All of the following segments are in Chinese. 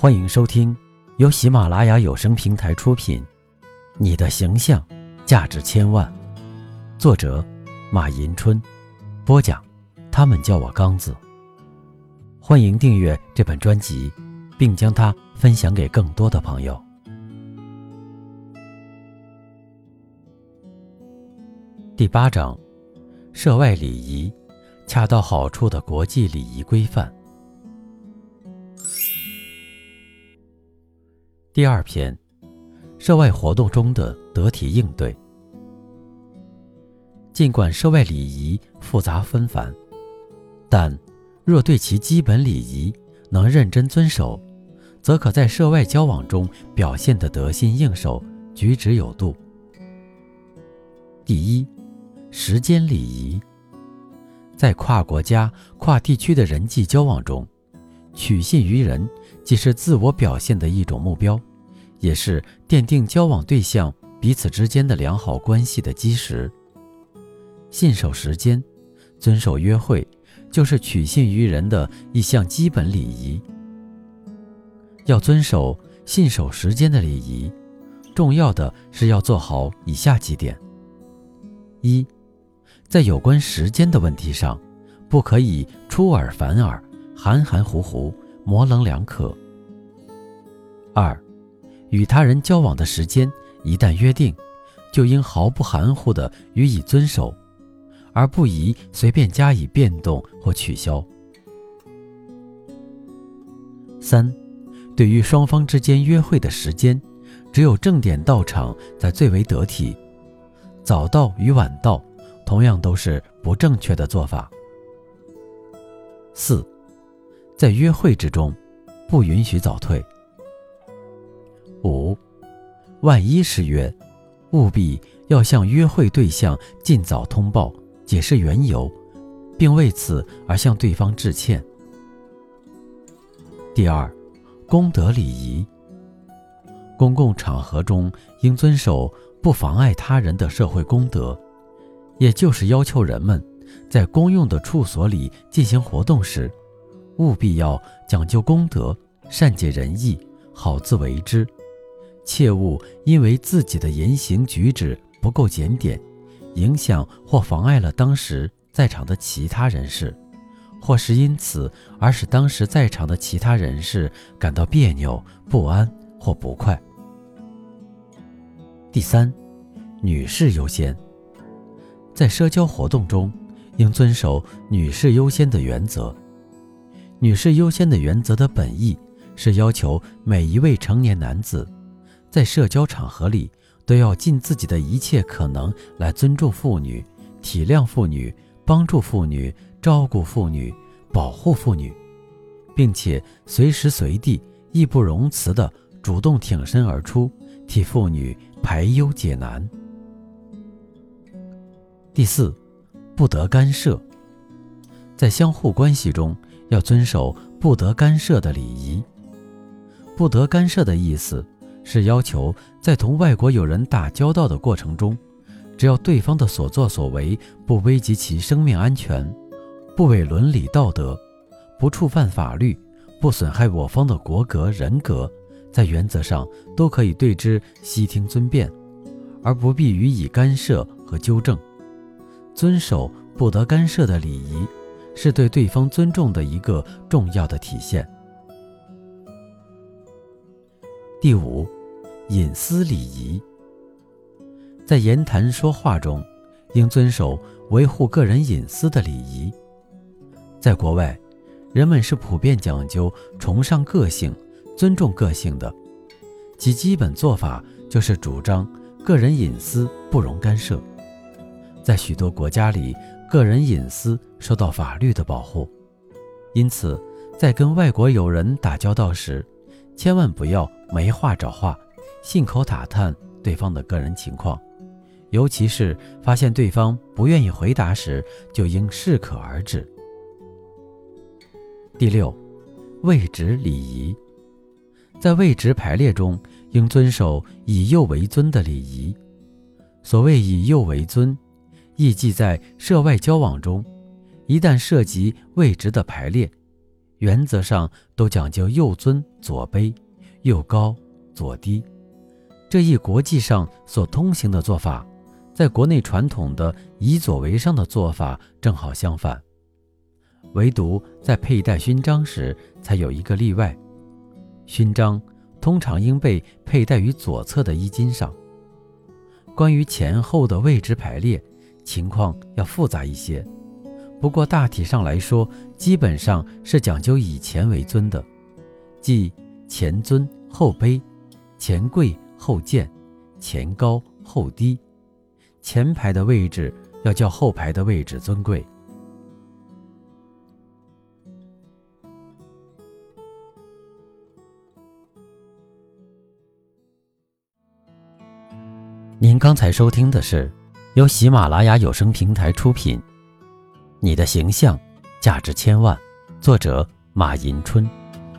欢迎收听由喜马拉雅有声平台出品《你的形象价值千万》，作者马迎春，播讲他们叫我刚子。欢迎订阅这本专辑，并将它分享给更多的朋友。第八章：涉外礼仪，恰到好处的国际礼仪规范。第二篇，涉外活动中的得体应对。尽管涉外礼仪复杂纷繁，但若对其基本礼仪能认真遵守，则可在涉外交往中表现得得心应手、举止有度。第一，时间礼仪，在跨国家、跨地区的人际交往中，取信于人既是自我表现的一种目标。也是奠定交往对象彼此之间的良好关系的基石。信守时间，遵守约会，就是取信于人的一项基本礼仪。要遵守信守时间的礼仪，重要的是要做好以下几点：一，在有关时间的问题上，不可以出尔反尔、含含糊糊、模棱两可。二。与他人交往的时间一旦约定，就应毫不含糊地予以遵守，而不宜随便加以变动或取消。三，对于双方之间约会的时间，只有正点到场才最为得体，早到与晚到同样都是不正确的做法。四，在约会之中，不允许早退。万一失约，务必要向约会对象尽早通报，解释缘由，并为此而向对方致歉。第二，公德礼仪。公共场合中应遵守不妨碍他人的社会公德，也就是要求人们在公用的处所里进行活动时，务必要讲究公德，善解人意，好自为之。切勿因为自己的言行举止不够检点，影响或妨碍了当时在场的其他人士，或是因此而使当时在场的其他人士感到别扭、不安或不快。第三，女士优先，在社交活动中应遵守女士优先的原则。女士优先的原则的本意是要求每一位成年男子。在社交场合里，都要尽自己的一切可能来尊重妇女、体谅妇女、帮助妇女、照顾妇女、保护妇女，并且随时随地义不容辞地主动挺身而出，替妇女排忧解难。第四，不得干涉。在相互关系中，要遵守不得干涉的礼仪。不得干涉的意思。是要求在同外国友人打交道的过程中，只要对方的所作所为不危及其生命安全，不违伦理道德，不触犯法律，不损害我方的国格人格，在原则上都可以对之悉听尊便，而不必予以干涉和纠正。遵守不得干涉的礼仪，是对对方尊重的一个重要的体现。第五。隐私礼仪，在言谈说话中，应遵守维护个人隐私的礼仪。在国外，人们是普遍讲究崇尚个性、尊重个性的，其基本做法就是主张个人隐私不容干涉。在许多国家里，个人隐私受到法律的保护，因此，在跟外国友人打交道时，千万不要没话找话。信口打探对方的个人情况，尤其是发现对方不愿意回答时，就应适可而止。第六，位置礼仪，在位置排列中应遵守以右为尊的礼仪。所谓以右为尊，意即在涉外交往中，一旦涉及位置的排列，原则上都讲究右尊左卑，右高左低。这一国际上所通行的做法，在国内传统的以左为上的做法正好相反。唯独在佩戴勋章时，才有一个例外。勋章通常应被佩戴于左侧的衣襟上。关于前后的位置排列，情况要复杂一些。不过大体上来说，基本上是讲究以前为尊的，即前尊后卑，前贵后贱，前高后低。前排的位置要较后排的位置尊贵。您刚才收听的是由喜马拉雅有声平台出品，《你的形象价值千万》，作者马迎春，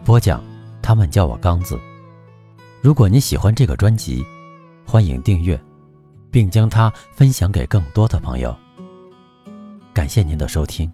播讲他们叫我刚子。如果你喜欢这个专辑，欢迎订阅，并将它分享给更多的朋友。感谢您的收听。